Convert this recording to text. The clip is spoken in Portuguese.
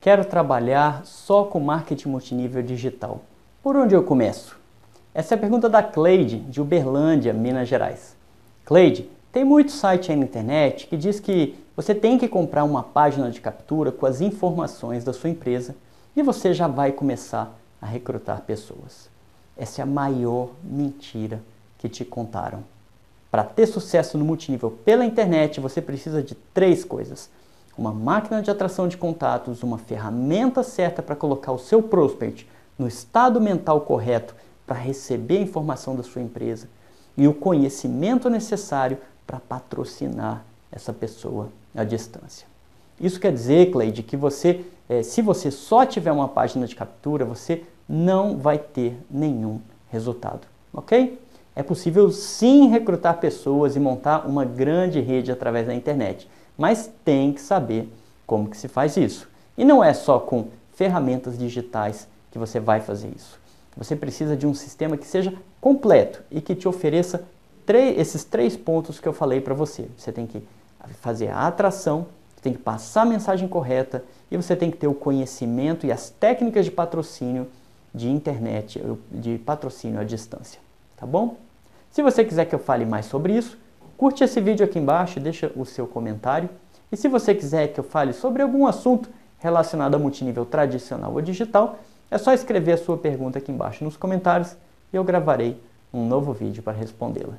Quero trabalhar só com marketing multinível digital. Por onde eu começo? Essa é a pergunta da Cleide, de Uberlândia, Minas Gerais. Cleide, tem muito site aí na internet que diz que você tem que comprar uma página de captura com as informações da sua empresa e você já vai começar a recrutar pessoas. Essa é a maior mentira que te contaram. Para ter sucesso no multinível pela internet, você precisa de três coisas: uma máquina de atração de contatos, uma ferramenta certa para colocar o seu prospect no estado mental correto para receber a informação da sua empresa e o conhecimento necessário para patrocinar essa pessoa à distância. Isso quer dizer, Cleide, que você, eh, se você só tiver uma página de captura, você não vai ter nenhum resultado, ok? É possível sim recrutar pessoas e montar uma grande rede através da internet, mas tem que saber como que se faz isso. E não é só com ferramentas digitais que você vai fazer isso. Você precisa de um sistema que seja completo e que te ofereça esses três pontos que eu falei para você. Você tem que fazer a atração, você tem que passar a mensagem correta e você tem que ter o conhecimento e as técnicas de patrocínio de internet, de patrocínio à distância. Tá bom? Se você quiser que eu fale mais sobre isso, curte esse vídeo aqui embaixo deixa o seu comentário. E se você quiser que eu fale sobre algum assunto relacionado a multinível tradicional ou digital, é só escrever a sua pergunta aqui embaixo nos comentários e eu gravarei um novo vídeo para respondê-la.